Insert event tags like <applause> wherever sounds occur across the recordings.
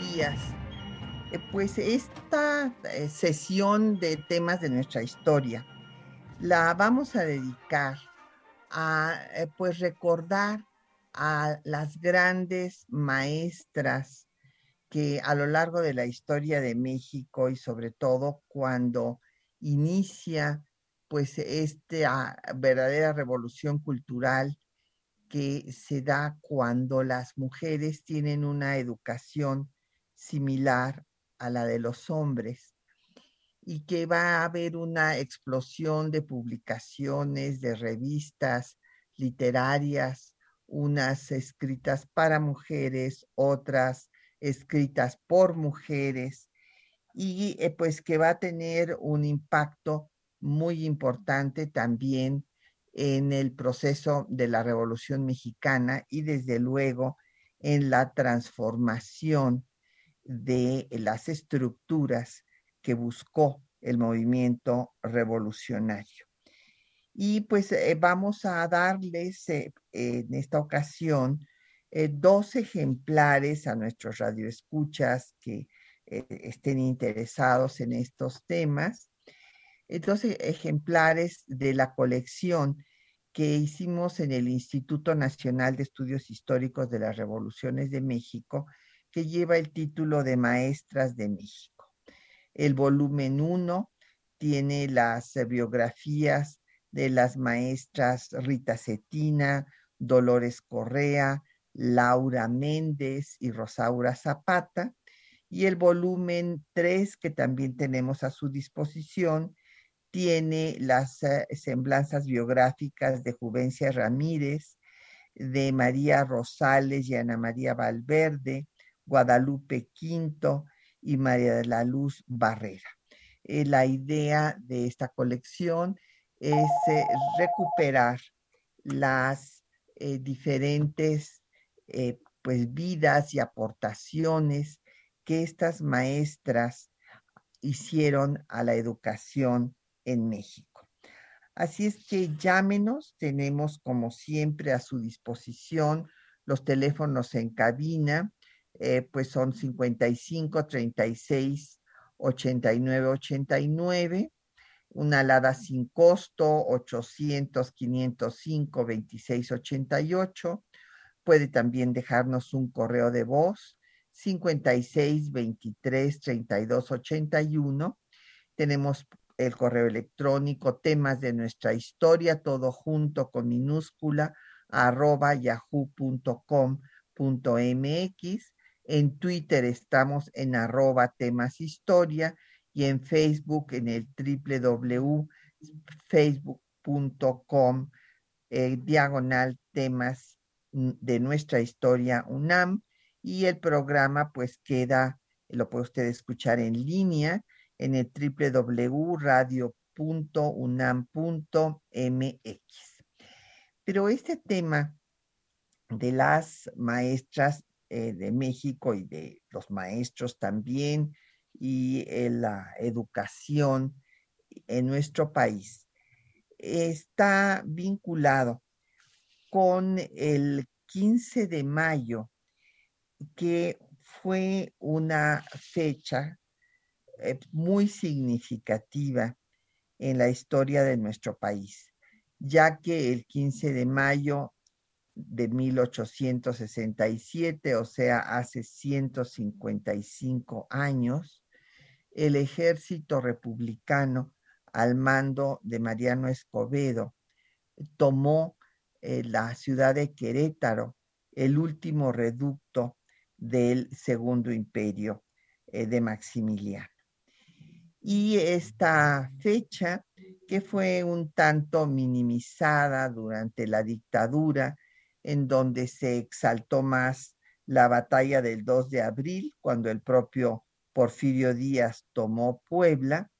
Días. Eh, Pues esta eh, sesión de temas de nuestra historia la vamos a dedicar a eh, pues recordar a las grandes maestras que a lo largo de la historia de México y sobre todo cuando inicia pues esta verdadera revolución cultural que se da cuando las mujeres tienen una educación similar a la de los hombres y que va a haber una explosión de publicaciones, de revistas literarias, unas escritas para mujeres, otras escritas por mujeres, y eh, pues que va a tener un impacto muy importante también en el proceso de la Revolución Mexicana y desde luego en la transformación de las estructuras que buscó el movimiento revolucionario. Y pues eh, vamos a darles eh, en esta ocasión eh, dos ejemplares a nuestros radioescuchas que estén interesados en estos temas. Dos e- ejemplares de la colección que hicimos en el Instituto Nacional de Estudios Históricos de las Revoluciones de México, que lleva el título de Maestras de México. El volumen 1 tiene las biografías de las maestras Rita Cetina, Dolores Correa, Laura Méndez y Rosaura Zapata. Y el volumen 3, que también tenemos a su disposición, tiene las eh, semblanzas biográficas de Juvencia Ramírez, de María Rosales y Ana María Valverde, Guadalupe Quinto y María de la Luz Barrera. Eh, la idea de esta colección es eh, recuperar las eh, diferentes pues vidas y aportaciones que estas maestras hicieron a la educación en México. Así es que llámenos, tenemos como siempre a su disposición los teléfonos en cabina, eh, pues son 55 36 89 89, una alada sin costo 800 505 26 88. Puede también dejarnos un correo de voz 56 23 32 81. Tenemos el correo electrónico, temas de nuestra historia, todo junto con minúscula, arroba yahoo.com.mx. En Twitter estamos en arroba temas historia y en Facebook en el www.facebook.com eh, diagonal temas de nuestra historia UNAM y el programa pues queda, lo puede usted escuchar en línea en el www.radio.unam.mx. Pero este tema de las maestras eh, de México y de los maestros también y eh, la educación en nuestro país está vinculado con el 15 de mayo, que fue una fecha eh, muy significativa en la historia de nuestro país, ya que el 15 de mayo de 1867, o sea, hace 155 años, el ejército republicano al mando de Mariano Escobedo tomó eh, la ciudad de Querétaro, el último reducto del Segundo Imperio eh, de Maximiliano. Y esta fecha que fue un tanto minimizada durante la dictadura, en donde se exaltó más la batalla del 2 de abril, cuando el propio Porfirio Díaz tomó Puebla,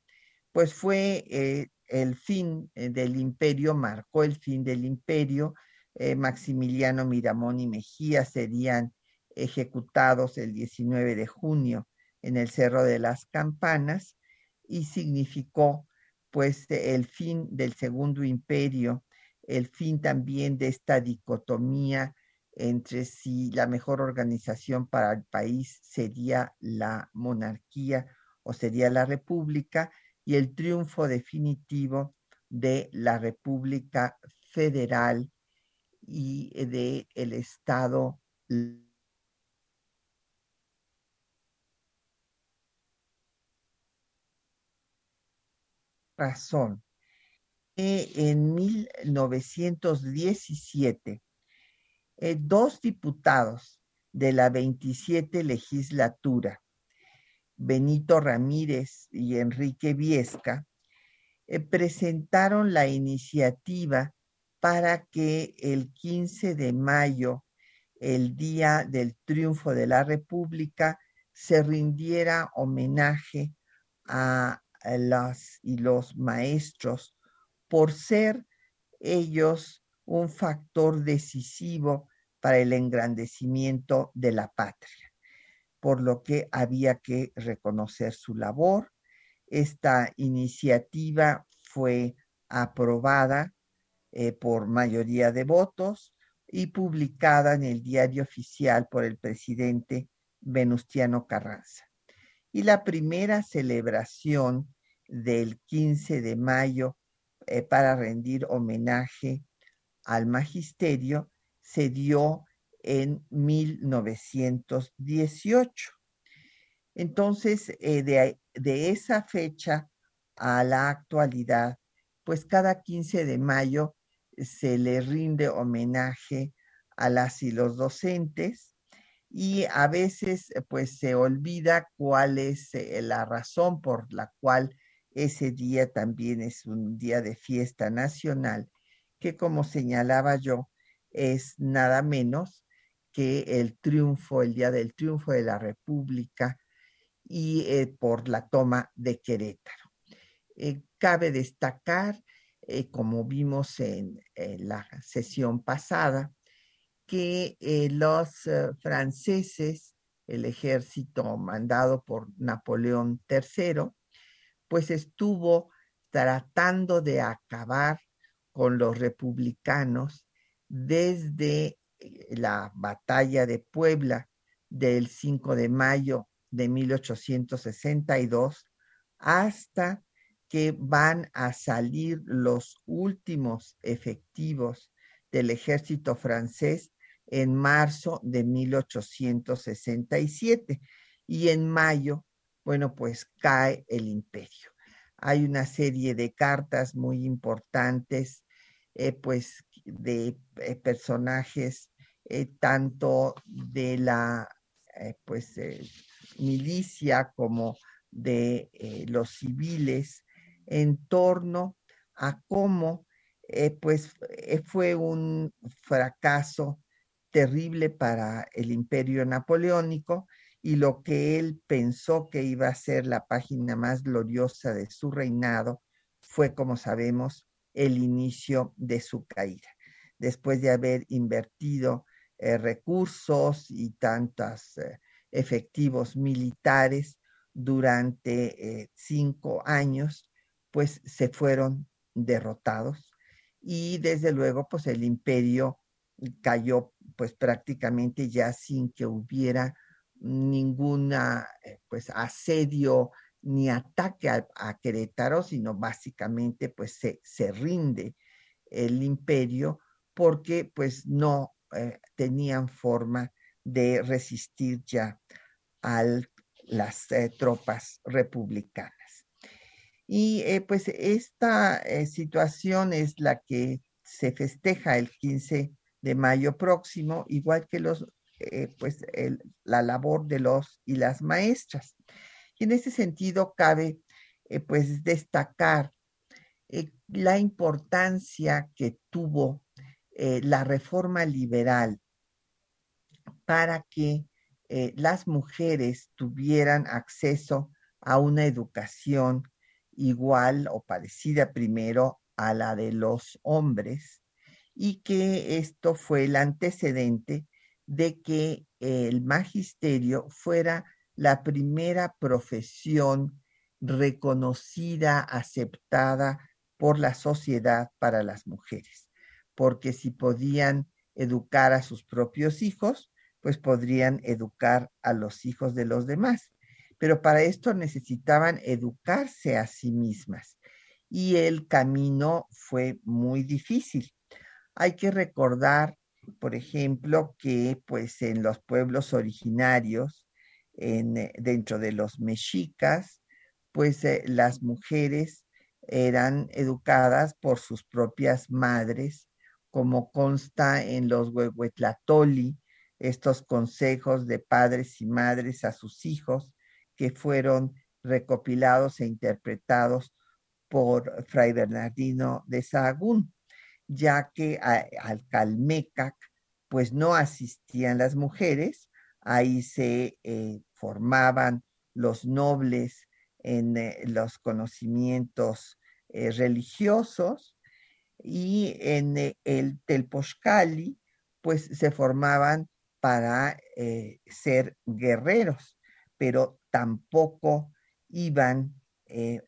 pues fue eh, el fin eh, del imperio, marcó el fin del imperio. Eh, Maximiliano Miramón y Mejía serían ejecutados el 19 de junio en el Cerro de las Campanas y significó pues el fin del segundo imperio, el fin también de esta dicotomía entre si la mejor organización para el país sería la monarquía o sería la república y el triunfo definitivo de la República Federal y de el Estado razón en 1917 eh, dos diputados de la 27 legislatura, Benito Ramírez y Enrique Viesca, eh, presentaron la iniciativa para que el 15 de mayo, el día del triunfo de la República, se rindiera homenaje a las y los maestros por ser ellos un factor decisivo para el engrandecimiento de la patria, por lo que había que reconocer su labor. Esta iniciativa fue aprobada eh, por mayoría de votos y publicada en el diario oficial por el presidente Venustiano Carranza. Y la primera celebración del 15 de mayo eh, para rendir homenaje al magisterio se dio en 1918. Entonces, eh, de, de, esa fecha a la actualidad, pues cada 15 de mayo se le rinde homenaje a las y los docentes y a veces pues se olvida cuál es eh, la razón por la cual ese día también es un día de fiesta nacional, que como señalaba yo, es nada menos que el triunfo, el día del triunfo de la República y eh, por la toma de Querétaro. Eh, cabe destacar, eh, como vimos en, la sesión pasada, que los franceses, el ejército mandado por Napoleón III, pues estuvo tratando de acabar con los republicanos desde eh, la batalla de Puebla del 5 de mayo de 1862 hasta que van a salir los últimos efectivos del ejército francés en marzo de 1867 y en mayo bueno, pues cae el imperio. Hay una serie de cartas muy importantes, eh, pues de eh, personajes eh, tanto de la pues milicia como de los civiles en torno a cómo pues fue un fracaso terrible para el imperio napoleónico y lo que él pensó que iba a ser la página más gloriosa de su reinado fue, como sabemos, el inicio de su caída. Después de haber invertido eh, recursos y tantos eh, efectivos militares durante eh, cinco años, pues se fueron derrotados y desde luego pues el imperio cayó pues prácticamente ya sin que hubiera ninguna eh, pues asedio ni ataque a, Querétaro, sino básicamente pues se, se, rinde el imperio porque pues no eh, tenían forma de resistir ya a las eh, tropas republicanas. Y pues esta situación es la que se festeja el 15 de mayo próximo, igual que los eh, pues la labor de los y las maestras. Y en ese sentido cabe eh, pues destacar eh, la importancia que tuvo la reforma liberal para que las mujeres tuvieran acceso a una educación igual o parecida primero a la de los hombres y que esto fue el antecedente de que el magisterio fuera la primera profesión reconocida, aceptada por la sociedad para las mujeres, porque si podían educar a sus propios hijos, pues podrían educar a los hijos de los demás. Pero para esto necesitaban educarse a sí mismas y el camino fue muy difícil. Hay que recordar, por ejemplo, que pues en los pueblos originarios, en, eh, dentro de los mexicas, pues eh, las mujeres eran educadas por sus propias madres, como consta en los Huehuetlatoli, estos consejos de padres y madres a sus hijos que fueron recopilados e interpretados por Fray Bernardino de Sahagún, ya que al Calmecac pues no asistían las mujeres, ahí se eh, formaban los nobles en eh, los conocimientos eh, religiosos y en el Telpochcali pues se formaban para ser guerreros, pero tampoco iban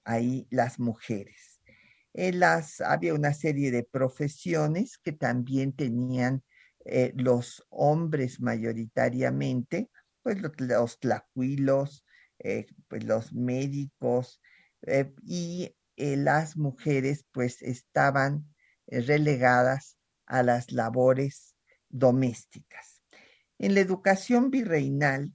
ahí las mujeres. Las, había una serie de profesiones que también tenían los hombres mayoritariamente, pues los, los eh, pues los médicos eh, y eh, las mujeres pues estaban relegadas a las labores domésticas. En la educación virreinal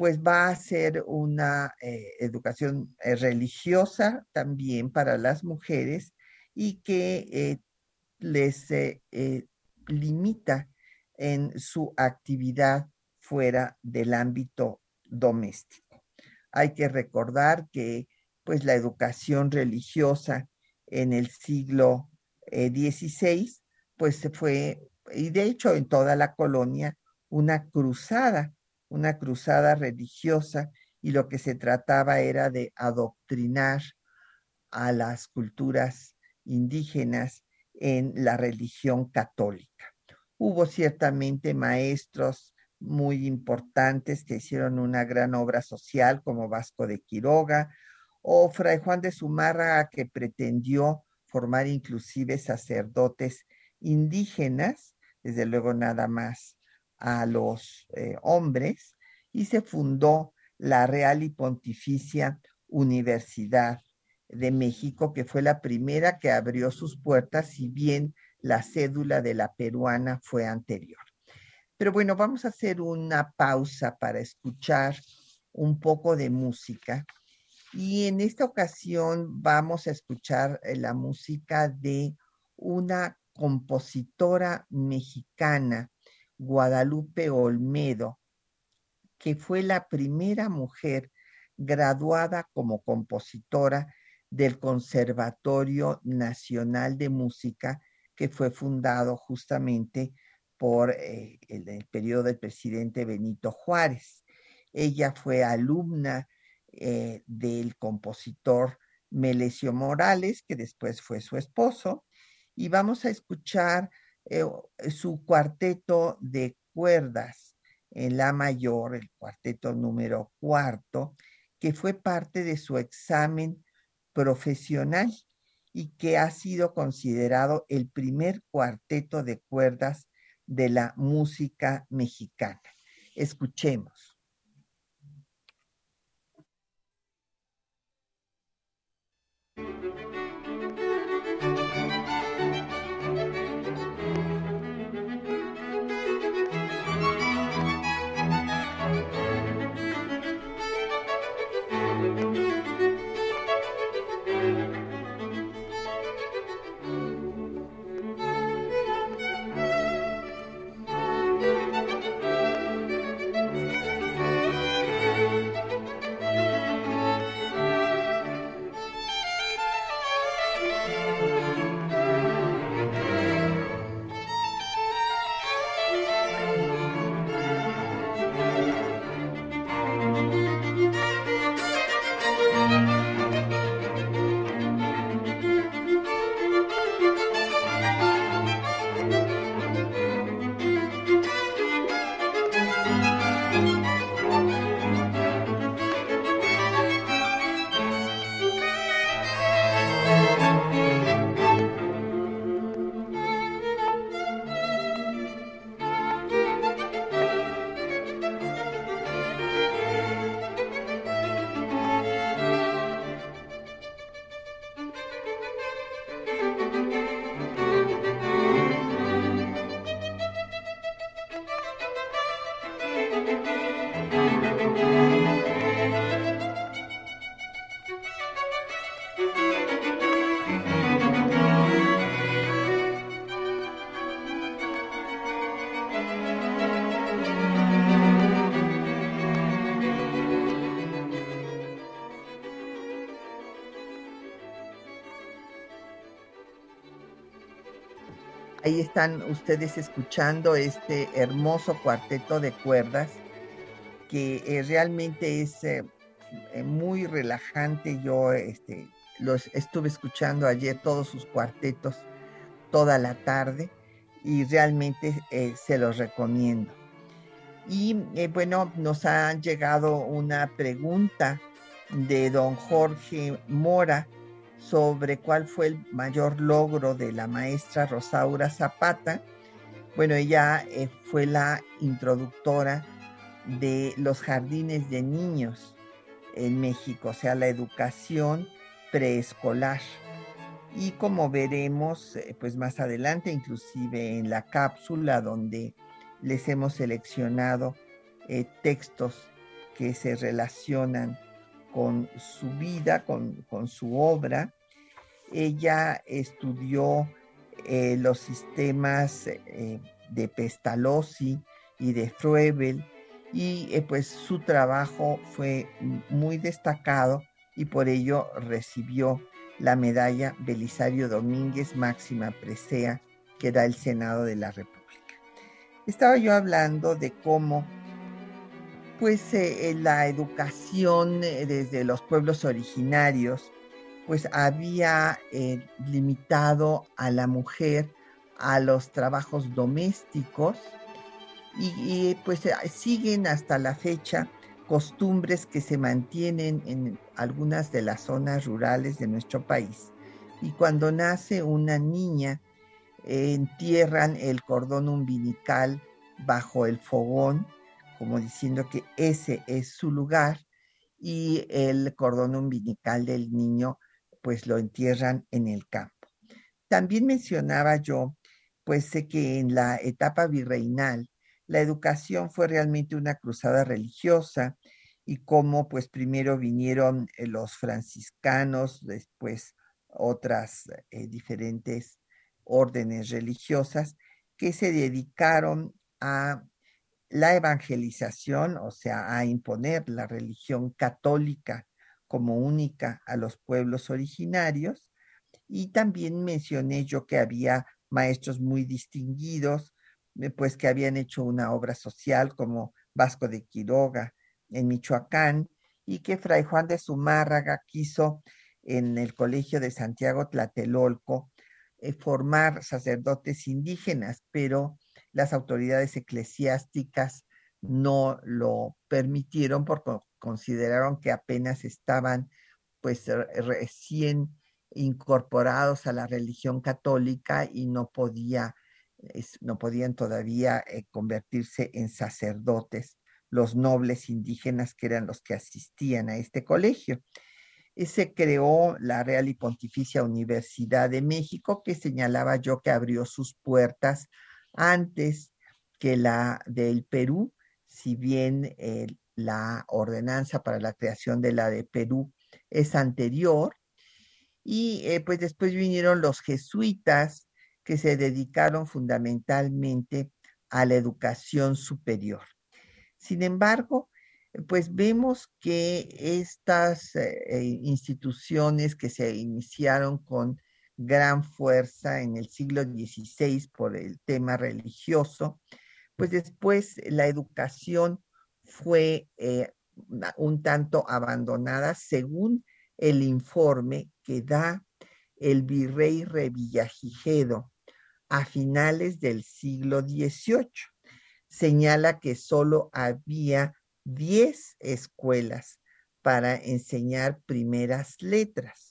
pues va a ser una educación religiosa también para las mujeres y que les limita en su actividad fuera del ámbito doméstico. Hay que recordar que pues la educación religiosa en el siglo XVI eh, pues fue, y de hecho en toda la colonia, una cruzada, una cruzada religiosa y lo que se trataba era de adoctrinar a las culturas indígenas en la religión católica. Hubo ciertamente maestros muy importantes que hicieron una gran obra social como Vasco de Quiroga o Fray Juan de Zumárraga que pretendió formar inclusive sacerdotes indígenas, desde luego nada más a los eh, hombres, y se fundó la Real y Pontificia Universidad de México, que fue la primera que abrió sus puertas, si bien la cédula de la peruana fue anterior. Pero bueno, vamos a hacer una pausa para escuchar un poco de música. Y en esta ocasión vamos a escuchar eh, la música de una compositora mexicana, Guadalupe Olmedo, que fue la primera mujer graduada como compositora del Conservatorio Nacional de Música, que fue fundado justamente por eh, el, periodo del presidente Benito Juárez. Ella fue alumna eh, del compositor Melesio Morales, que después fue su esposo, y vamos a escuchar eh, su cuarteto de cuerdas en la mayor, el cuarteto número cuarto, que fue parte de su examen profesional y que ha sido considerado el primer cuarteto de cuerdas de la música mexicana. Escuchemos. Ahí están ustedes escuchando este hermoso cuarteto de cuerdas que eh, realmente es eh, eh, muy relajante. Yo este, los estuve escuchando ayer todos sus cuartetos toda la tarde y realmente se los recomiendo. Y bueno, nos ha llegado una pregunta de don Jorge Mora sobre cuál fue el mayor logro de la maestra Rosaura Zapata. Bueno, ella fue la introductora de los jardines de niños en México, o sea, la educación preescolar. Y como veremos, eh, pues más adelante, inclusive en la cápsula donde les hemos seleccionado eh, textos que se relacionan con su vida, con, su obra. Ella estudió eh, los sistemas de Pestalozzi y de Froebel y eh, pues su trabajo fue muy destacado y por ello recibió la medalla Belisario Domínguez Máxima Presea que da el Senado de la República. Estaba yo hablando de cómo pues eh, la educación eh, desde los pueblos originarios pues había limitado a la mujer a los trabajos domésticos y, pues eh, siguen hasta la fecha costumbres que se mantienen en algunas de las zonas rurales de nuestro país. Y cuando nace una niña, entierran el cordón umbilical bajo el fogón, como diciendo que ese es su lugar, y el cordón umbilical del niño, pues lo entierran en el campo. También mencionaba yo, pues sé que en la etapa virreinal, la educación fue realmente una cruzada religiosa y cómo pues primero vinieron eh, los franciscanos, después otras eh, diferentes órdenes religiosas que se dedicaron a la evangelización, o sea, a imponer la religión católica como única a los pueblos originarios. Y también mencioné yo que había maestros muy distinguidos pues que habían hecho una obra social como Vasco de Quiroga en Michoacán y que Fray Juan de Zumárraga quiso en el Colegio de Santiago Tlatelolco eh, formar sacerdotes indígenas, pero las autoridades eclesiásticas no lo permitieron porque consideraron que apenas estaban pues recién incorporados a la religión católica y no podía no podían todavía eh, convertirse en sacerdotes los nobles indígenas que eran los que asistían a este colegio. Se creó la Real y Pontificia Universidad de México, que señalaba yo que abrió sus puertas antes que la del Perú, si bien eh, la ordenanza para la creación de la de Perú es anterior. Y eh, pues después vinieron los jesuitas, que se dedicaron fundamentalmente a la educación superior. Sin embargo, pues vemos que estas eh, instituciones que se iniciaron con gran fuerza en el siglo XVI por el tema religioso, pues después la educación fue eh, un tanto abandonada según el informe que da el virrey Revillagigedo a finales del siglo XVIII. Señala que solo había 10 escuelas para enseñar primeras letras.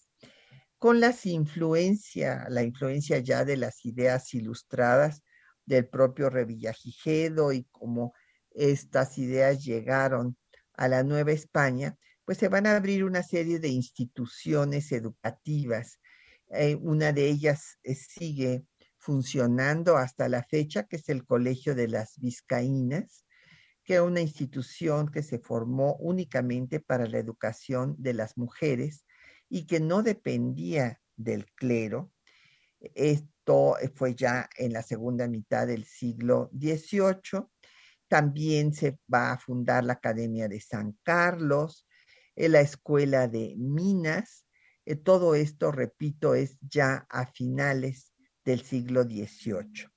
Con las influencia, la influencia ya de las ideas ilustradas del propio Revillagigedo y cómo estas ideas llegaron a la Nueva España, pues se van a abrir una serie de instituciones educativas. Eh, una de ellas eh, sigue funcionando hasta la fecha, que es el Colegio de las Vizcaínas, que es una institución que se formó únicamente para la educación de las mujeres y que no dependía del clero. Esto fue ya en la segunda mitad del siglo XVIII. También se va a fundar la Academia de San Carlos, la Escuela de Minas. Eh, todo esto, repito, es ya a finales del siglo XVIII.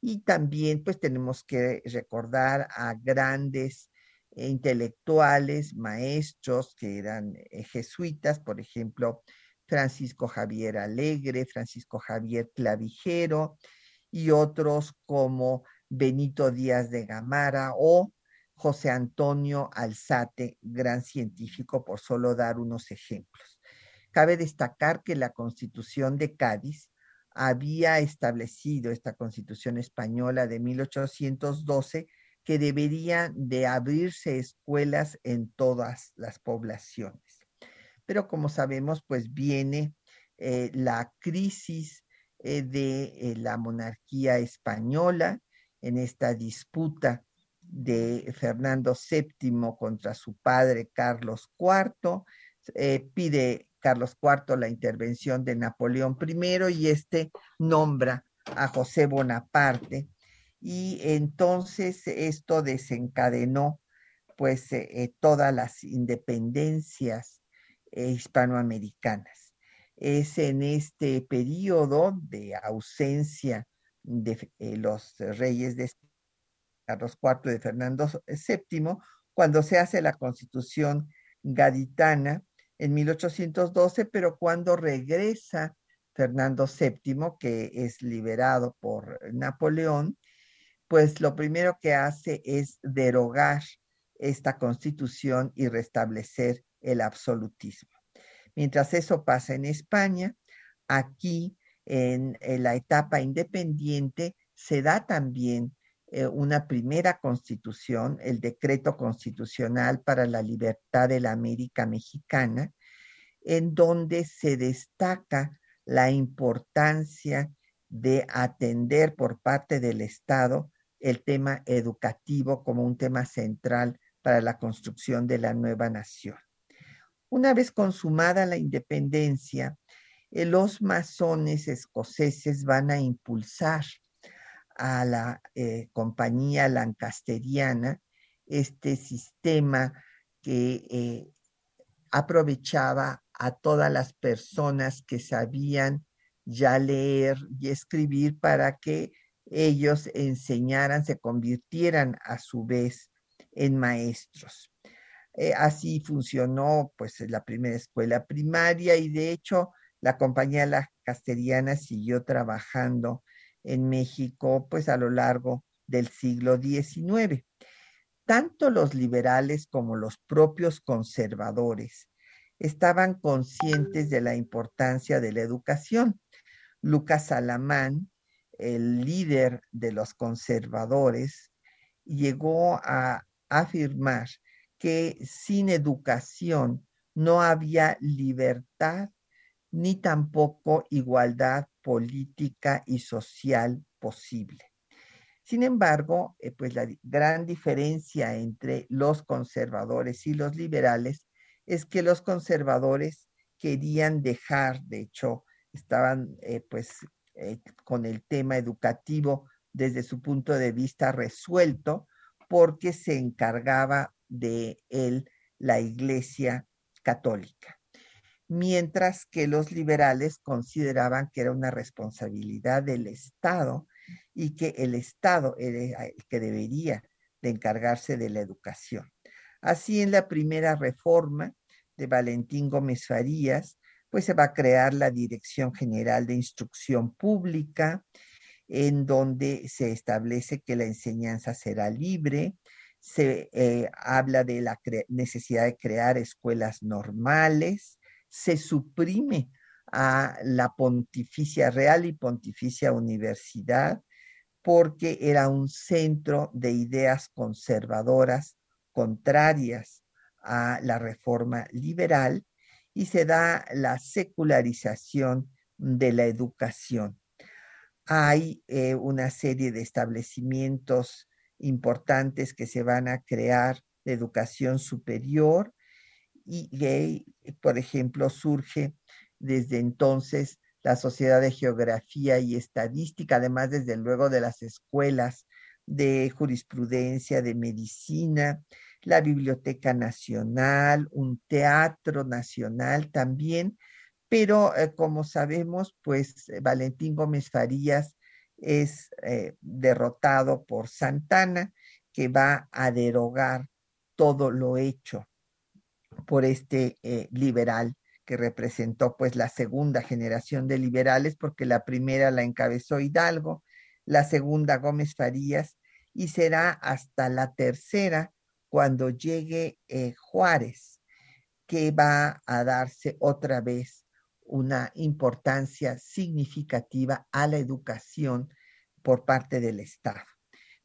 Y también pues tenemos que recordar a grandes intelectuales, maestros que eran eh, jesuitas, por ejemplo, Francisco Javier Alegre, Francisco Javier Clavijero y otros como Benito Díaz de Gamara o José Antonio Alzate, gran científico, por solo dar unos ejemplos. Cabe destacar que la Constitución de Cádiz había establecido, esta Constitución española de 1812, que deberían de abrirse escuelas en todas las poblaciones. Pero como sabemos, pues viene eh, la crisis eh, de eh, la monarquía española en esta disputa de Fernando VII contra su padre Carlos IV. pide Carlos IV la intervención de Napoleón I y este nombra a José Bonaparte y entonces esto desencadenó pues eh, eh, todas las independencias eh, hispanoamericanas. Es en este periodo de ausencia de los reyes de Carlos IV de Fernando VII, cuando se hace la constitución gaditana en 1812, pero cuando regresa Fernando VII, que es liberado por Napoleón, pues lo primero que hace es derogar esta constitución y restablecer el absolutismo. Mientras eso pasa en España, aquí en, la etapa independiente se da también eh, una primera constitución, el decreto constitucional para la libertad de la América Mexicana, en donde se destaca la importancia de atender por parte del Estado el tema educativo como un tema central para la construcción de la nueva nación. Una vez consumada la independencia, eh, los masones escoceses van a impulsar a la eh, compañía lancasteriana este sistema que eh, aprovechaba a todas las personas que sabían ya leer y escribir para que ellos enseñaran, se convirtieran a su vez en maestros. Eh, así funcionó pues la primera escuela primaria y de hecho la compañía La Casteriana siguió trabajando en México pues a lo largo del siglo XIX. Tanto los liberales como los propios conservadores estaban conscientes de la importancia de la educación. Lucas Alamán el líder de los conservadores, llegó a afirmar que sin educación no había libertad ni tampoco igualdad política y social posible. Sin embargo, eh, pues la gran diferencia entre los conservadores y los liberales es que los conservadores querían dejar, de hecho, estaban eh, pues eh, con el tema educativo desde su punto de vista resuelto, porque se encargaba de él la Iglesia Católica. Mientras que los liberales consideraban que era una responsabilidad del Estado y que el Estado era el que debería de encargarse de la educación. Así en la primera reforma de Valentín Gómez Farías, pues se va a crear la Dirección General de Instrucción Pública, en donde se establece que la enseñanza será libre, se eh, habla de la necesidad de crear escuelas normales, se suprime a la Pontificia Real y Pontificia Universidad porque era un centro de ideas conservadoras contrarias a la reforma liberal y se da la secularización de la educación. Hay eh, una serie de establecimientos importantes que se van a crear de educación superior y, por ejemplo, surge desde entonces la Sociedad de Geografía y Estadística, además desde luego de las escuelas de jurisprudencia, de medicina, la Biblioteca Nacional, un teatro nacional también, Pero eh, como sabemos, pues Valentín Gómez Farías es derrotado por Santana, que va a derogar todo lo hecho por este liberal que representó pues la segunda generación de liberales, porque la primera la encabezó Hidalgo, la segunda Gómez Farías, y será hasta la tercera cuando llegue eh, Juárez, que va a darse otra vez una importancia significativa a la educación por parte del Estado.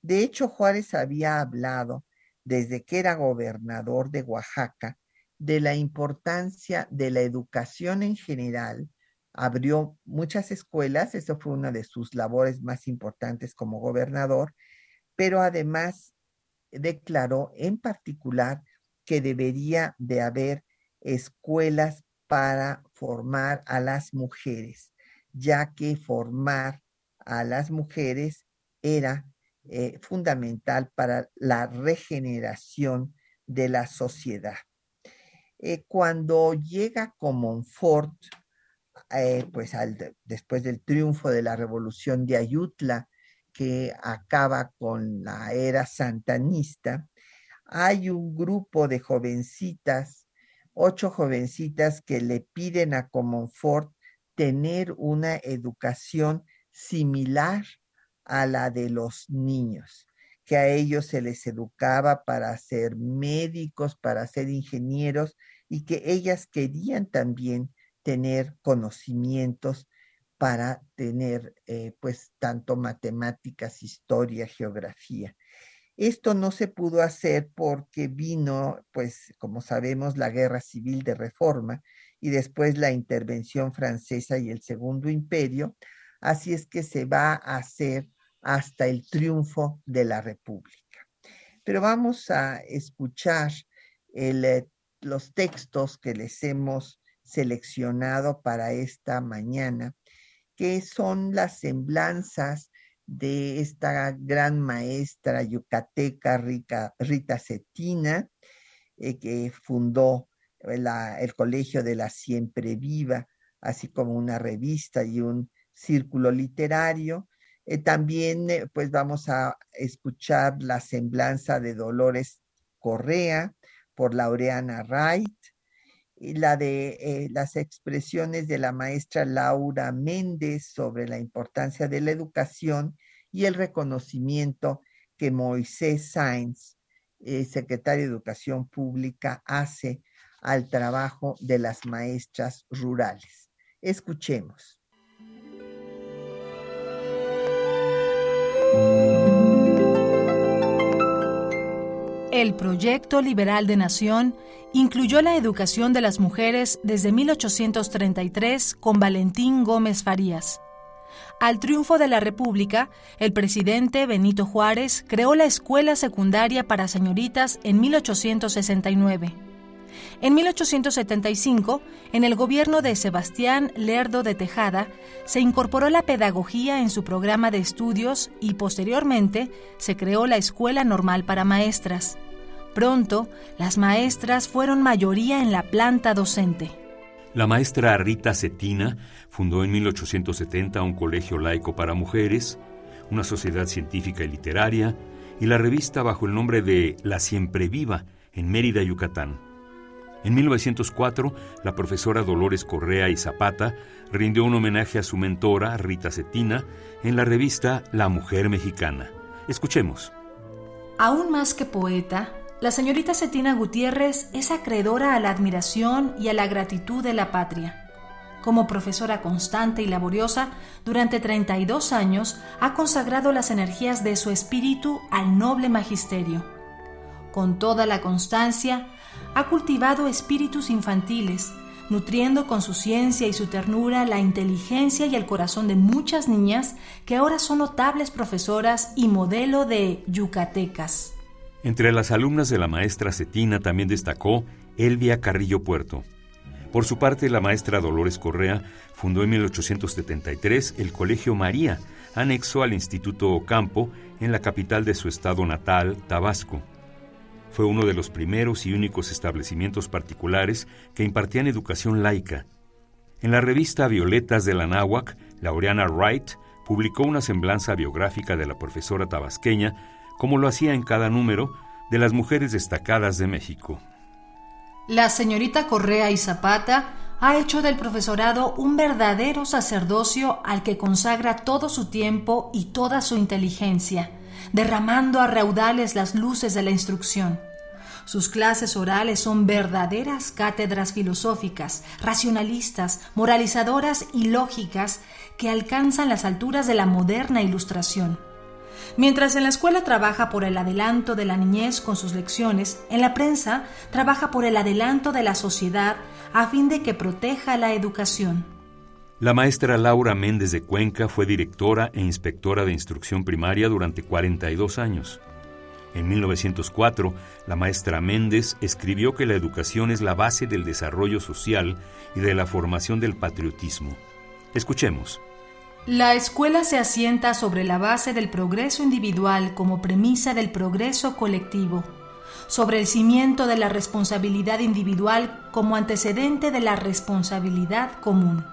De hecho, Juárez había hablado desde que era gobernador de Oaxaca de la importancia de la educación en general. Abrió muchas escuelas, eso fue una de sus labores más importantes como gobernador, pero además declaró en particular que debería de haber escuelas para formar a las mujeres, ya que formar a las mujeres era eh, fundamental para la regeneración de la sociedad. Eh, cuando llega Comonfort, eh, pues después del triunfo de la revolución de Ayutla, que acaba con la era santanista, hay un grupo de jovencitas, ocho jovencitas que le piden a Comonfort tener una educación similar a la de los niños que a ellos se les educaba para ser médicos, para ser ingenieros y que ellas querían también tener conocimientos para tener eh, pues tanto matemáticas, historia, geografía. Esto no se pudo hacer porque vino, pues como sabemos, la guerra civil de reforma y después la intervención francesa y el segundo imperio. Así es que se va a hacer hasta el triunfo de la República. Pero vamos a escuchar eh, los textos que les hemos seleccionado para esta mañana, que son las semblanzas de esta gran maestra yucateca Rita Cetina, eh, que fundó el Colegio de la Siempre Viva, así como una revista y un círculo literario, eh, también eh, pues vamos a escuchar la semblanza de Dolores Correa por Laureana Wright y la de eh, las expresiones de la maestra Laura Méndez sobre la importancia de la educación y el reconocimiento que Moisés Sainz, secretario de Educación Pública, hace al trabajo de las maestras rurales. Escuchemos. El proyecto liberal de nación incluyó la educación de las mujeres desde 1833 con Valentín Gómez Farías. Al triunfo de la República, el presidente Benito Juárez creó la escuela secundaria para señoritas en 1869. En 1875, en el gobierno de Sebastián Lerdo de Tejada, se incorporó la pedagogía en su programa de estudios y posteriormente se creó la Escuela Normal para Maestras. Pronto, las maestras fueron mayoría en la planta docente. La maestra Rita Cetina fundó en 1870 un colegio laico para mujeres, una sociedad científica y literaria y la revista bajo el nombre de La Siempre Viva en Mérida, Yucatán. En 1904, la profesora Dolores Correa y Zapata rindió un homenaje a su mentora, Rita Cetina, en la revista La Mujer Mexicana. Escuchemos. Aún más que poeta, la señorita Cetina Gutiérrez es acreedora a la admiración y a la gratitud de la patria. Como profesora constante y laboriosa, durante 32 años ha consagrado las energías de su espíritu al noble magisterio. Con toda la constancia, ha cultivado espíritus infantiles, nutriendo con su ciencia y su ternura la inteligencia y el corazón de muchas niñas que ahora son notables profesoras y modelo de yucatecas. Entre las alumnas de la maestra Cetina también destacó Elvia Carrillo Puerto. Por su parte, la maestra Dolores Correa fundó en 1873 el Colegio María, anexo al Instituto Ocampo, en la capital de su estado natal, Tabasco. Fue uno de los primeros y únicos establecimientos particulares que impartían educación laica. En la revista Violetas de la Náhuac, Laureana Wright publicó una semblanza biográfica de la profesora tabasqueña, como lo hacía en cada número, de las mujeres destacadas de México. La señorita Correa y Zapata ha hecho del profesorado un verdadero sacerdocio al que consagra todo su tiempo y toda su inteligencia, derramando a raudales las luces de la instrucción. Sus clases orales son verdaderas cátedras filosóficas, racionalistas, moralizadoras y lógicas que alcanzan las alturas de la moderna ilustración. Mientras en la escuela trabaja por el adelanto de la niñez con sus lecciones, en la prensa trabaja por el adelanto de la sociedad a fin de que proteja la educación. La maestra Laura Méndez de Cuenca fue directora e inspectora de instrucción primaria durante 42 años. En 1904, la maestra Méndez escribió que la educación es la base del desarrollo social y de la formación del patriotismo. Escuchemos. La escuela se asienta sobre la base del progreso individual como premisa del progreso colectivo, sobre el cimiento de la responsabilidad individual como antecedente de la responsabilidad común.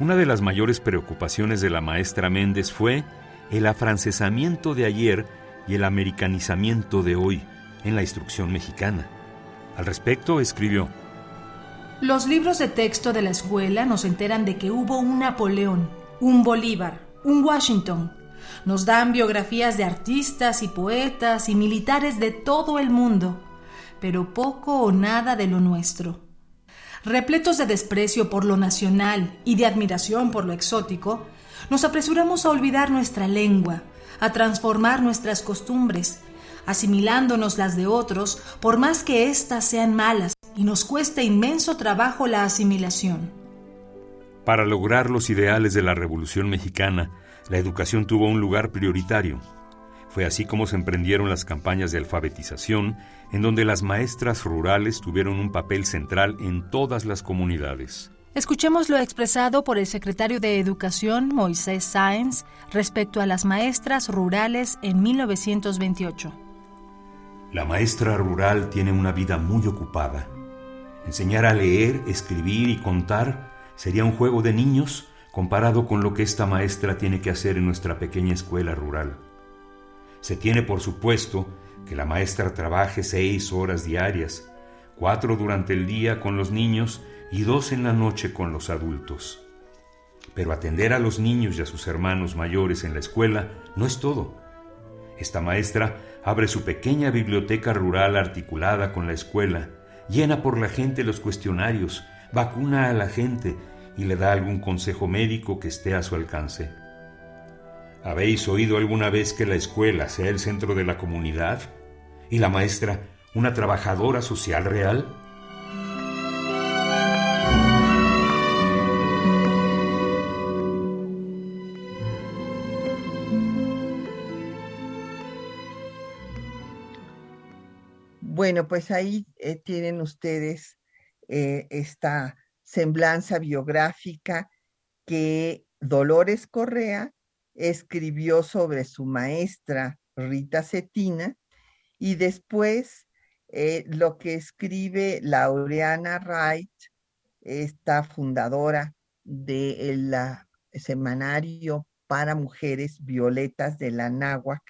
Una de las mayores preocupaciones de la maestra Méndez fue el afrancesamiento de ayer y el americanizamiento de hoy en la instrucción mexicana. Al respecto, escribió, Los libros de texto de la escuela nos enteran de que hubo un Napoleón, un Bolívar, un Washington. Nos dan biografías de artistas y poetas y militares de todo el mundo, pero poco o nada de lo nuestro. Repletos de desprecio por lo nacional y de admiración por lo exótico, nos apresuramos a olvidar nuestra lengua, a transformar nuestras costumbres, asimilándonos las de otros, por más que éstas sean malas y nos cueste inmenso trabajo la asimilación. Para lograr los ideales de la Revolución Mexicana, la educación tuvo un lugar prioritario. Fue así como se emprendieron las campañas de alfabetización, en donde las maestras rurales tuvieron un papel central en todas las comunidades. Escuchemos lo expresado por el secretario de Educación, Moisés Sáenz, respecto a las maestras rurales en 1928. La maestra rural tiene una vida muy ocupada. Enseñar a leer, escribir y contar sería un juego de niños comparado con lo que esta maestra tiene que hacer en nuestra pequeña escuela rural. Se tiene por supuesto que la maestra trabaje seis horas diarias, cuatro durante el día con los niños y dos en la noche con los adultos. Pero atender a los niños y a sus hermanos mayores en la escuela no es todo. Esta maestra abre su pequeña biblioteca rural articulada con la escuela, llena por la gente los cuestionarios, vacuna a la gente y le da algún consejo médico que esté a su alcance. ¿Habéis oído alguna vez que la escuela sea el centro de la comunidad y la maestra una trabajadora social real? Bueno, pues ahí eh, tienen ustedes eh, esta semblanza biográfica que Dolores Correa escribió sobre su maestra Rita Cetina y después eh, lo que escribe Laureana Wright, esta fundadora del semanario para mujeres violetas de la náhuac,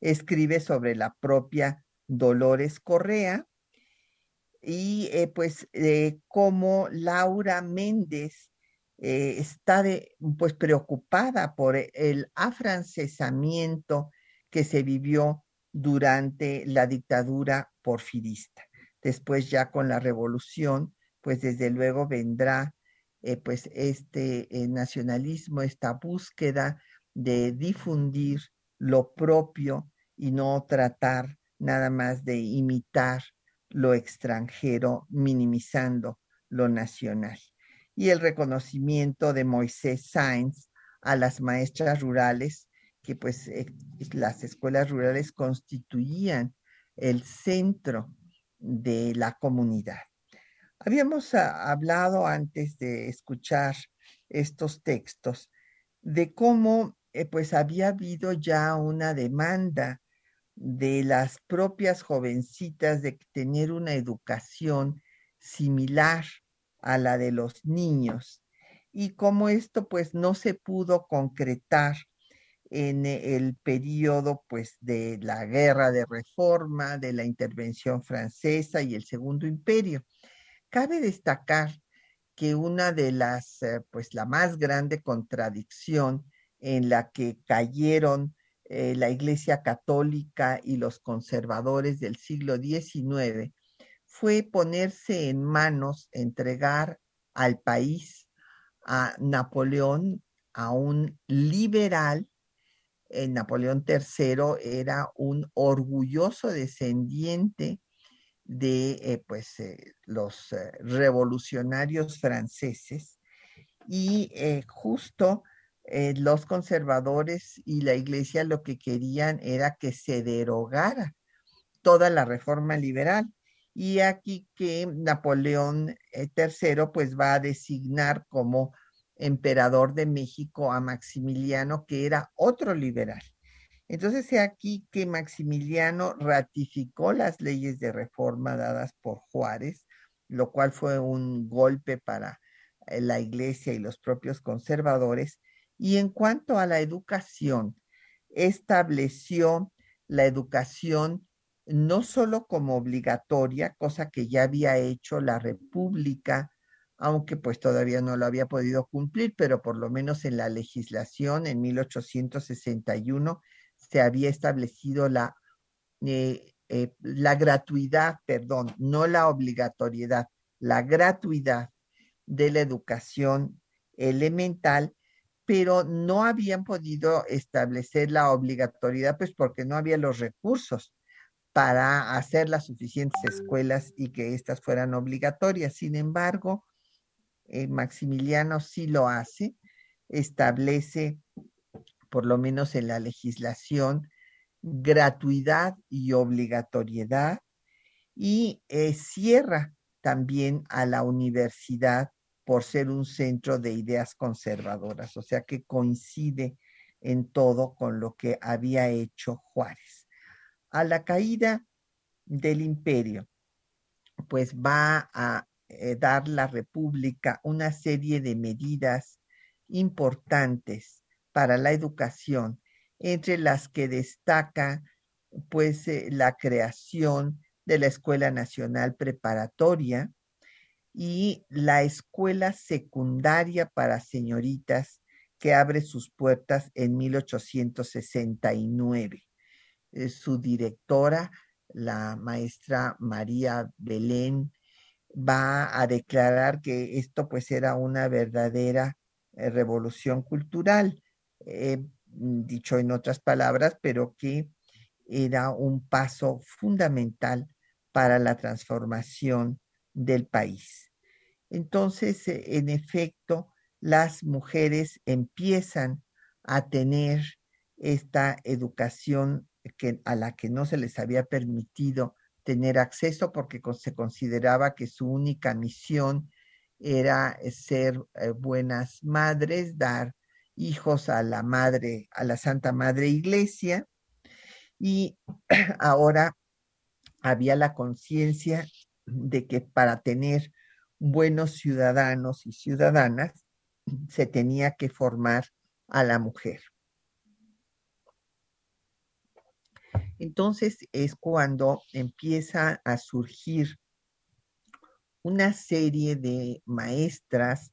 escribe sobre la propia Dolores Correa, y eh, pues eh, como Laura Méndez eh, está de, pues preocupada por el afrancesamiento que se vivió durante la dictadura porfirista. Después ya con la revolución, pues desde luego vendrá pues este nacionalismo, esta búsqueda de difundir lo propio y no tratar nada más de imitar lo extranjero, minimizando lo nacional. Y el reconocimiento de Moisés Sainz a las maestras rurales, que pues eh, las escuelas rurales constituían el centro de la comunidad. Habíamos ah, hablado antes de escuchar estos textos de cómo eh, pues había habido ya una demanda de las propias jovencitas de tener una educación similar a la de los niños y como esto pues no se pudo concretar en el periodo pues de la guerra de reforma, de la intervención francesa y el segundo imperio. Cabe destacar que una de las, eh, pues la más grande contradicción en la que cayeron eh, la Iglesia Católica y los conservadores del siglo XIX fue ponerse en manos, entregar al país a Napoleón, a un liberal. Eh, Napoleón III era un orgulloso descendiente de eh, pues, los revolucionarios franceses y justo eh, los conservadores y la iglesia lo que querían era que se derogara toda la reforma liberal. Y aquí que Napoleón III eh, pues va a designar como emperador de México a Maximiliano, que era otro liberal. Entonces, es aquí que Maximiliano ratificó las leyes de reforma dadas por Juárez, lo cual fue un golpe para eh, la iglesia y los propios conservadores, y en cuanto a la educación, estableció la educación no solo como obligatoria, cosa que ya había hecho la República, aunque pues todavía no lo había podido cumplir, pero por lo menos en la legislación en 1861 se había establecido la, eh, eh, la gratuidad, perdón, no la obligatoriedad, la gratuidad de la educación elemental pero no habían podido establecer la obligatoriedad, pues porque no había los recursos para hacer las suficientes escuelas y que éstas fueran obligatorias. Sin embargo, eh, Maximiliano sí lo hace, establece, por lo menos en la legislación, gratuidad y obligatoriedad y eh, cierra también a la universidad por ser un centro de ideas conservadoras, o sea que coincide en todo con lo que había hecho Juárez. A la caída del imperio, pues va a eh, dar la República una serie de medidas importantes para la educación, entre las que destaca pues eh, la creación de la Escuela Nacional Preparatoria, y la escuela secundaria para señoritas que abre sus puertas en 1869. Eh, su directora, la maestra María Belén, va a declarar que esto pues era una verdadera eh, revolución cultural, dicho en otras palabras, pero que era un paso fundamental para la transformación del país. Entonces, eh, en efecto, las mujeres empiezan a tener esta educación a la que no se les había permitido tener acceso porque se consideraba que su única misión era eh, ser eh, buenas madres, dar hijos a la madre, a la Santa Madre Iglesia. Y <clears throat> ahora había la conciencia de que para tener buenos ciudadanos y ciudadanas, se tenía que formar a la mujer. Entonces es cuando empieza a surgir una serie de maestras,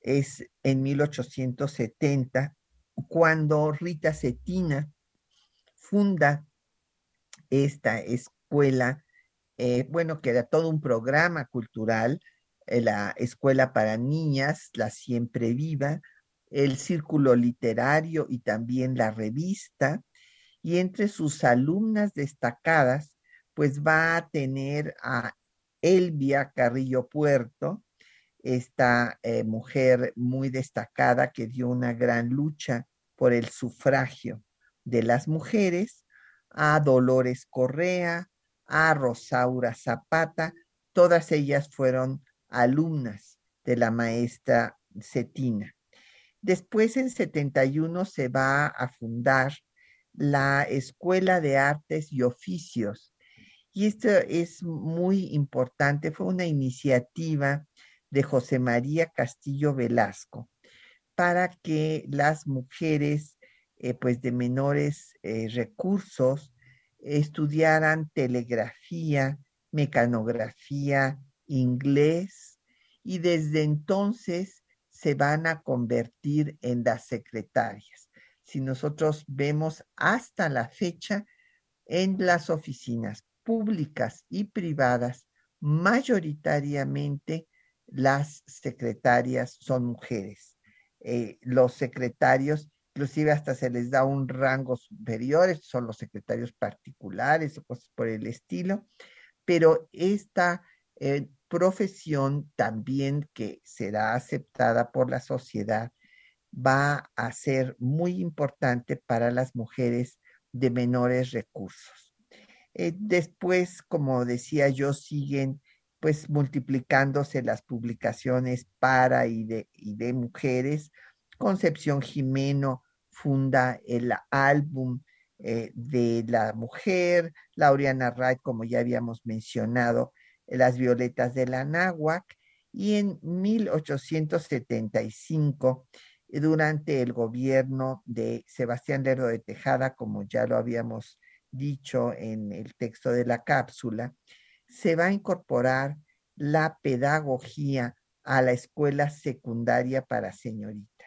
es en 1870, cuando Rita Cetina funda esta escuela, eh, bueno, que era todo un programa cultural eh, la Escuela para Niñas, la Siempre Viva, el Círculo Literario y también la revista. Y entre sus alumnas destacadas, pues va a tener a Elvia Carrillo Puerto, esta eh, mujer muy destacada que dio una gran lucha por el sufragio de las mujeres, a Dolores Correa, a Rosaura Zapata, todas ellas fueron alumnas de la maestra Cetina. Después, en 71, se va a fundar la Escuela de Artes y Oficios. Y esto es muy importante, fue una iniciativa de José María Castillo Velasco, para que las mujeres eh, pues de menores eh, recursos estudiaran telegrafía, mecanografía, inglés y desde entonces se van a convertir en las secretarias. Si nosotros vemos hasta la fecha en las oficinas públicas y privadas, mayoritariamente las secretarias son mujeres. Eh, los secretarios, inclusive hasta se les da un rango superior, son los secretarios particulares o cosas por el estilo, pero esta eh, profesión también que será aceptada por la sociedad va a ser muy importante para las mujeres de menores recursos. Eh, después, como decía yo, siguen pues multiplicándose las publicaciones para y de, y de mujeres. Concepción Jimeno funda el álbum eh, de la mujer, Laureana Wright, como ya habíamos mencionado, Las Violetas de la Náhuac, y en 1875, durante el gobierno de Sebastián Lerdo de Tejada, como ya lo habíamos dicho en el texto de la cápsula, se va a incorporar la pedagogía a la escuela secundaria para señoritas.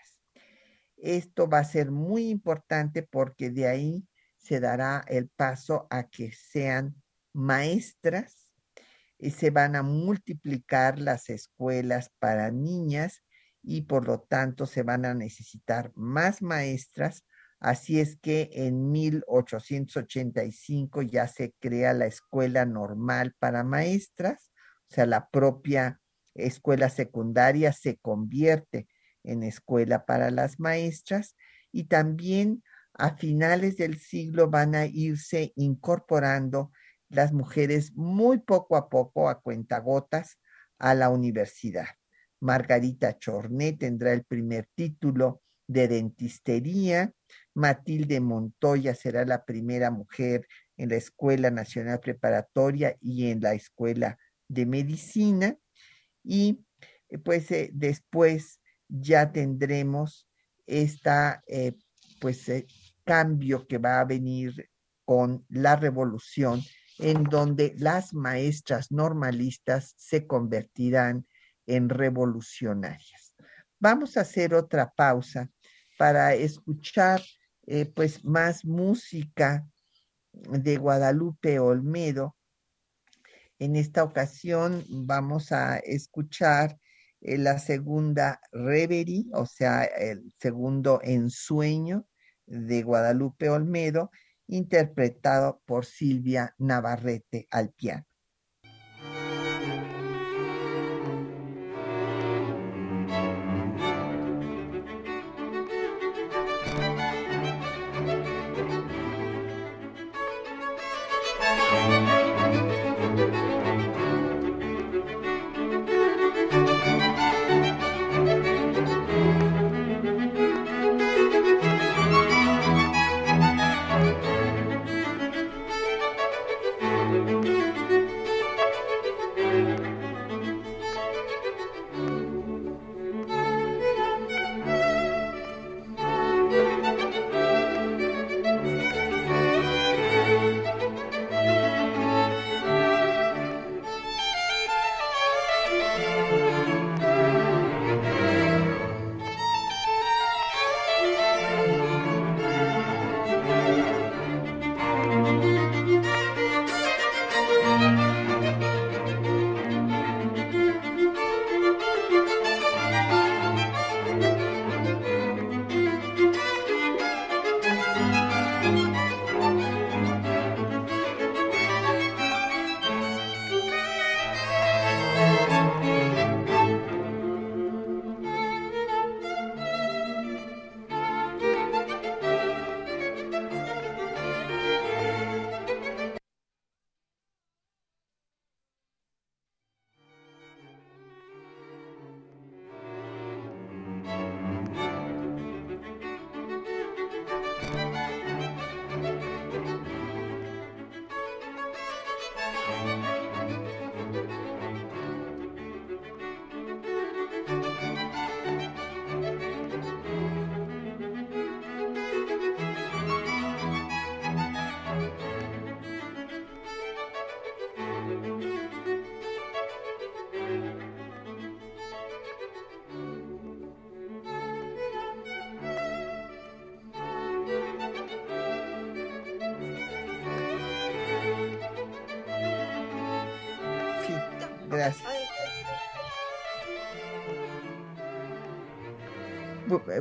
Esto va a ser muy importante porque de ahí se dará el paso a que sean maestras y se van a multiplicar las escuelas para niñas y por lo tanto se van a necesitar más maestras. Así es que en 1885 ya se crea la escuela normal para maestras, o sea, la propia escuela secundaria se convierte en escuela para las maestras y también a finales del siglo van a irse incorporando las mujeres muy poco a poco a cuentagotas a la universidad. Margarita Chornet tendrá el primer título de dentistería, Matilde Montoya será la primera mujer en la Escuela Nacional Preparatoria y en la Escuela de Medicina. Y eh, pues eh, después ya tendremos esta eh, pues cambio que va a venir con la revolución en donde las maestras normalistas se convertirán en revolucionarias. Vamos a hacer otra pausa para escuchar eh, pues más música de Guadalupe Olmedo. En esta ocasión vamos a escuchar eh, la segunda Reverie, o sea, el segundo ensueño de Guadalupe Olmedo, interpretado por Silvia Navarrete al piano.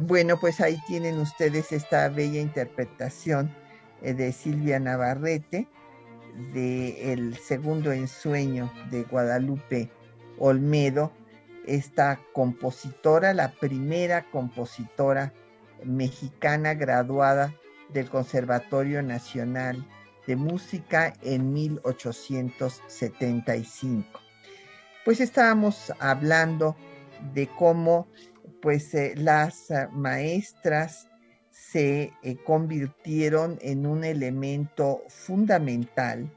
Bueno, pues ahí tienen ustedes esta bella interpretación eh, de Silvia Navarrete de El segundo ensueño de Guadalupe Olmedo, esta compositora, la primera compositora mexicana graduada del Conservatorio Nacional de Música en 1875. Pues estábamos hablando de cómo pues eh, las ah, maestras se eh, convirtieron en un elemento fundamental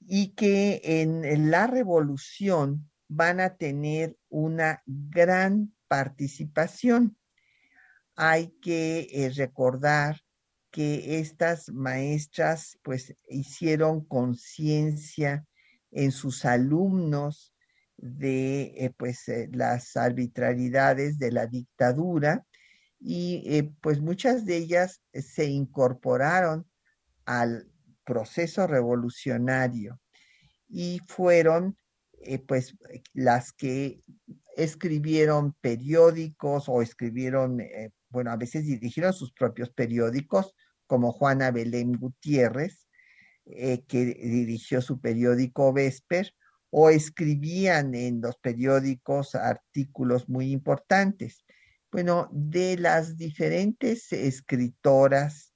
y que en la revolución van a tener una gran participación. Hay que eh, recordar que estas maestras pues hicieron conciencia en sus alumnos de eh, pues eh, las arbitrariedades de la dictadura y pues muchas de ellas se incorporaron al proceso revolucionario y fueron eh, pues las que escribieron periódicos o escribieron, eh, bueno, a veces dirigieron sus propios periódicos, como Juana Belén Gutiérrez, eh, que dirigió su periódico Vesper, o escribían en los periódicos artículos muy importantes. Bueno, de las diferentes escritoras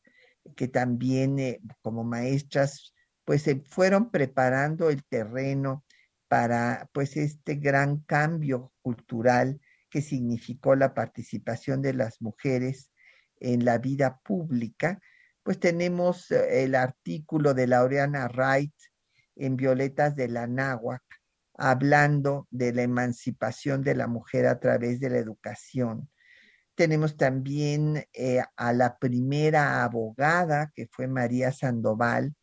que también como maestras, pues se fueron preparando el terreno para pues este gran cambio cultural que significó la participación de las mujeres en la vida pública, pues tenemos eh, el artículo de Laureana Wright en Violetas de la Náhuac, hablando de la emancipación de la mujer a través de la educación. Tenemos también eh, a la primera abogada, que fue María Sandoval,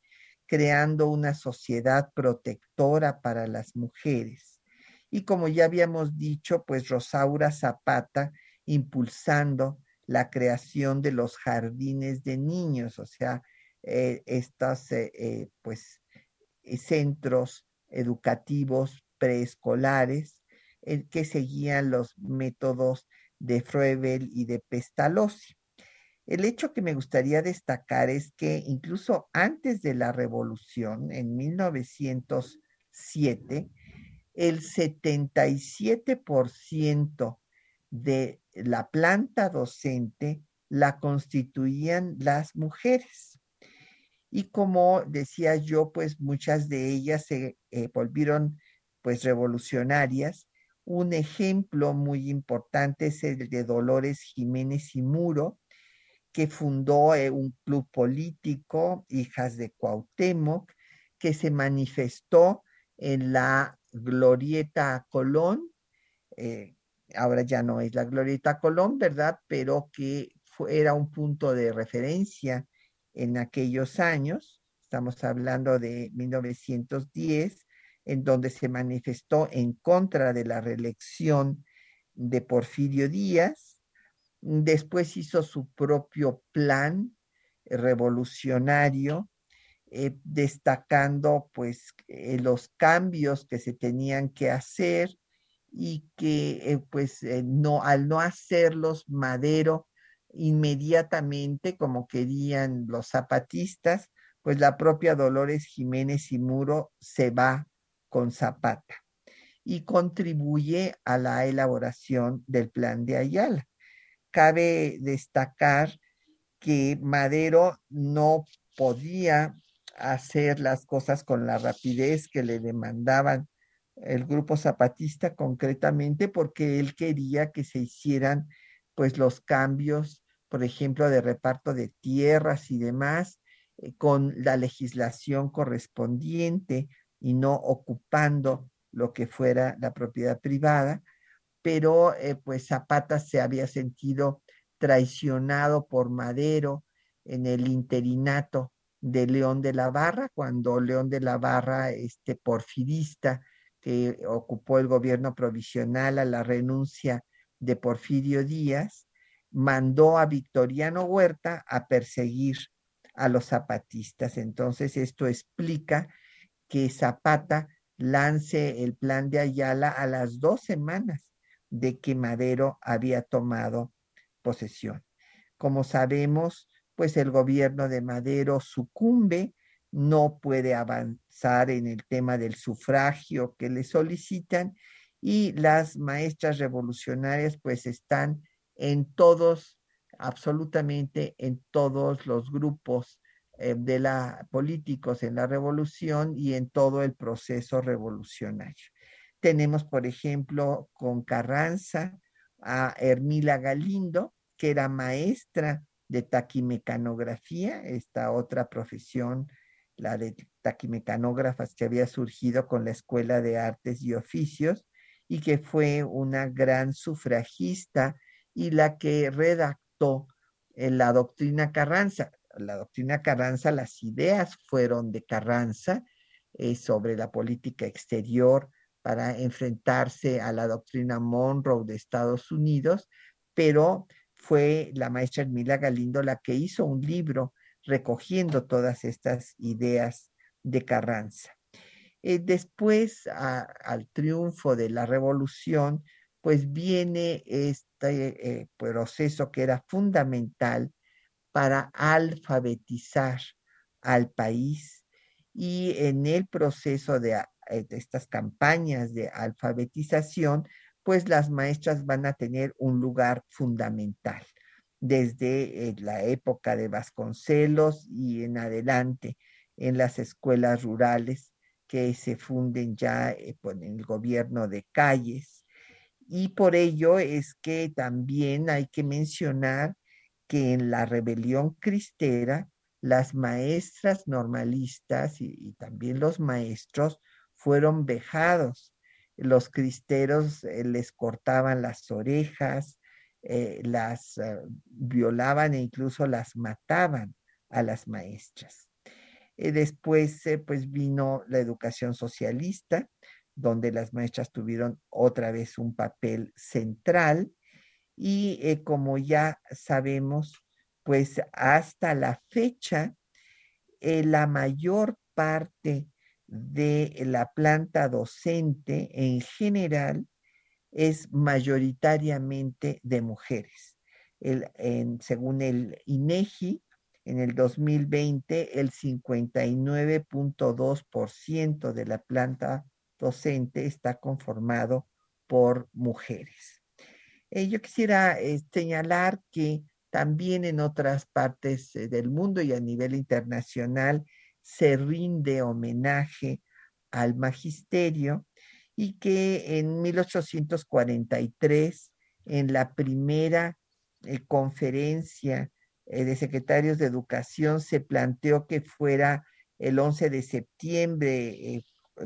creando una sociedad protectora para las mujeres. Y como ya habíamos dicho, pues Rosaura Zapata impulsando la creación de los jardines de niños, o sea, eh, estos eh, eh, pues centros educativos preescolares que seguían los métodos de Froebel y de Pestalozzi. El hecho que me gustaría destacar es que incluso antes de la revolución, en 1907, el 77% de la planta docente la constituían las mujeres. Y como decía yo, pues muchas de ellas se eh, volvieron pues revolucionarias. Un ejemplo muy importante es el de Dolores Jiménez y Muro, que fundó eh, un club político, Hijas de Cuauhtémoc, que se manifestó en la Glorieta Colón, eh, ahora ya no es la Glorieta Colón, ¿verdad? Pero que era un punto de referencia en aquellos años, estamos hablando de 1910, en donde se manifestó en contra de la reelección de Porfirio Díaz, Después hizo su propio plan revolucionario, eh, destacando pues eh, los cambios que se tenían que hacer y que eh, pues no, al no hacerlos Madero inmediatamente como querían los zapatistas, pues la propia Dolores Jiménez y Muro se va con Zapata y contribuye a la elaboración del plan de Ayala. Cabe destacar que Madero no podía hacer las cosas con la rapidez que le demandaban el grupo zapatista concretamente porque él quería que se hicieran pues los cambios, por ejemplo, de reparto de tierras y demás eh, con la legislación correspondiente y no ocupando lo que fuera la propiedad privada pero eh, pues Zapata se había sentido traicionado por Madero en el interinato de León de la Barra, cuando León de la Barra, este porfirista que ocupó el gobierno provisional a la renuncia de Porfirio Díaz, mandó a Victoriano Huerta a perseguir a los zapatistas. Entonces, esto explica que Zapata lance el plan de Ayala a las dos semanas de que Madero había tomado posesión. Como sabemos, pues el gobierno de Madero sucumbe, no puede avanzar en el tema del sufragio que le solicitan y las maestras revolucionarias pues están en todos, absolutamente en todos los grupos eh, de la políticos en la revolución y en todo el proceso revolucionario. Tenemos, por ejemplo, con Carranza a Hermila Galindo, que era maestra de taquimecanografía, esta otra profesión, la de taquimecanógrafas que había surgido con la Escuela de Artes y Oficios y que fue una gran sufragista y la que redactó eh, la doctrina Carranza. La doctrina Carranza, las ideas fueron de Carranza eh, sobre la política exterior para enfrentarse a la doctrina Monroe de Estados Unidos, pero fue la maestra Emilia Galindo la que hizo un libro recogiendo todas estas ideas de Carranza. Eh, después, al triunfo de la revolución, pues viene este eh, proceso que era fundamental para alfabetizar al país y en el proceso de eh, estas campañas de alfabetización, pues las maestras van a tener un lugar fundamental desde eh, la época de Vasconcelos y en adelante en las escuelas rurales que se funden ya eh, en el gobierno de calles. Y por ello es que también hay que mencionar que en la rebelión cristera, las maestras normalistas y también los maestros fueron vejados los cristeros eh, les cortaban las orejas, eh, las eh, violaban e incluso las mataban a las maestras. después, pues vino la educación socialista, donde las maestras tuvieron otra vez un papel central y como ya sabemos, pues hasta la fecha, la mayor parte de la planta docente en general es mayoritariamente de mujeres. según el INEGI, en el 2020, el 59.2% de la planta docente está conformado por mujeres. Eh, yo quisiera eh, señalar que también en otras partes eh, del mundo y a nivel internacional se rinde homenaje al magisterio y que en 1843, en la primera conferencia de secretarios de educación, se planteó que fuera el 11 de septiembre,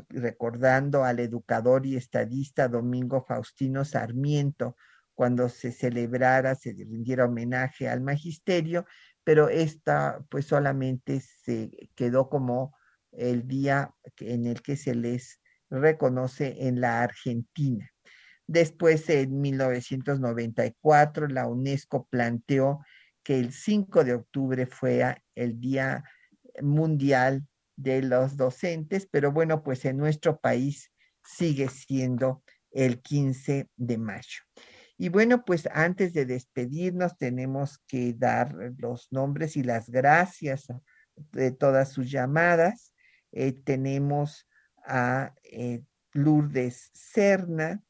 recordando al educador y estadista Domingo Faustino Sarmiento, cuando se celebrara, se rindiera homenaje al magisterio, pero esta pues solamente se quedó como el día en el que se les reconoce en la Argentina. Después, en 1994, la UNESCO planteó que el 5 de octubre fuera el Día Mundial de los Docentes, pero bueno, pues en nuestro país sigue siendo el 15 de mayo. Y bueno, pues antes de despedirnos tenemos que dar los nombres y las gracias de todas sus llamadas. Eh, tenemos a eh, Lourdes Serna,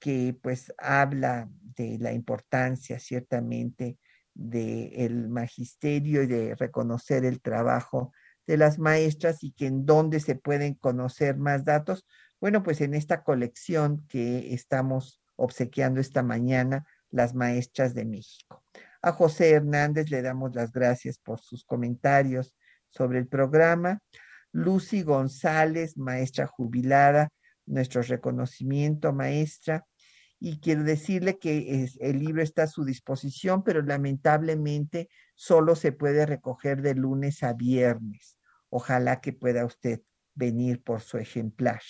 que pues habla de la importancia ciertamente del magisterio y de reconocer el trabajo de las maestras y que en dónde se pueden conocer más datos. Bueno, pues en esta colección que estamos obsequiando esta mañana las maestras de México. A José Hernández le damos las gracias por sus comentarios sobre el programa. Lucy González, maestra jubilada, nuestro reconocimiento, maestra. Y quiero decirle que el libro está a su disposición, pero lamentablemente solo se puede recoger de lunes a viernes. Ojalá que pueda usted venir por su ejemplar.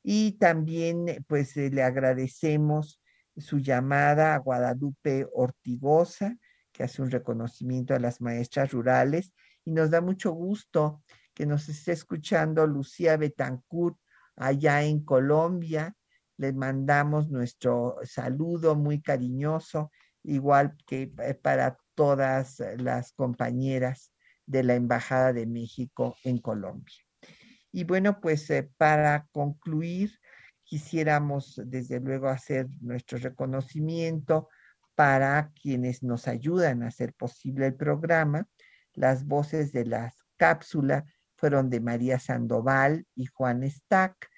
Y también, pues, eh, le agradecemos su llamada a Guadalupe Ortigosa, que hace un reconocimiento a las maestras rurales. Y nos da mucho gusto que nos esté escuchando Lucía Betancourt allá en Colombia. Les mandamos nuestro saludo muy cariñoso, igual que eh, para todas las compañeras de la Embajada de México en Colombia. Y bueno, pues eh, para concluir, quisiéramos desde luego hacer nuestro reconocimiento para quienes nos ayudan a hacer posible el programa. Las voces de la cápsula fueron de María Sandoval y Juan Stack.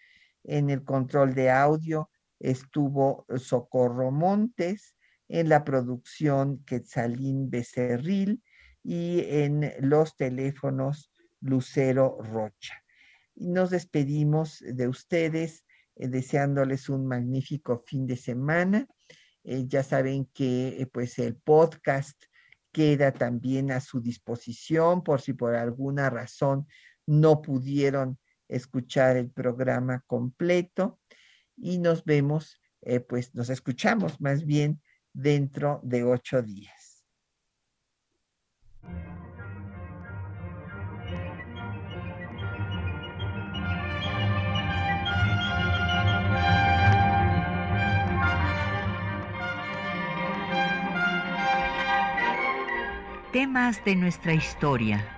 En el control de audio estuvo Socorro Montes, en la producción Quetzalín Becerril y en los teléfonos Lucero Rocha. nos despedimos de ustedes eh, deseándoles un magnífico fin de semana. Eh, ya saben que eh, pues el podcast queda también a su disposición por si por alguna razón no pudieron escuchar el programa completo y nos vemos, pues nos escuchamos más bien dentro de ocho días. Temas de nuestra historia.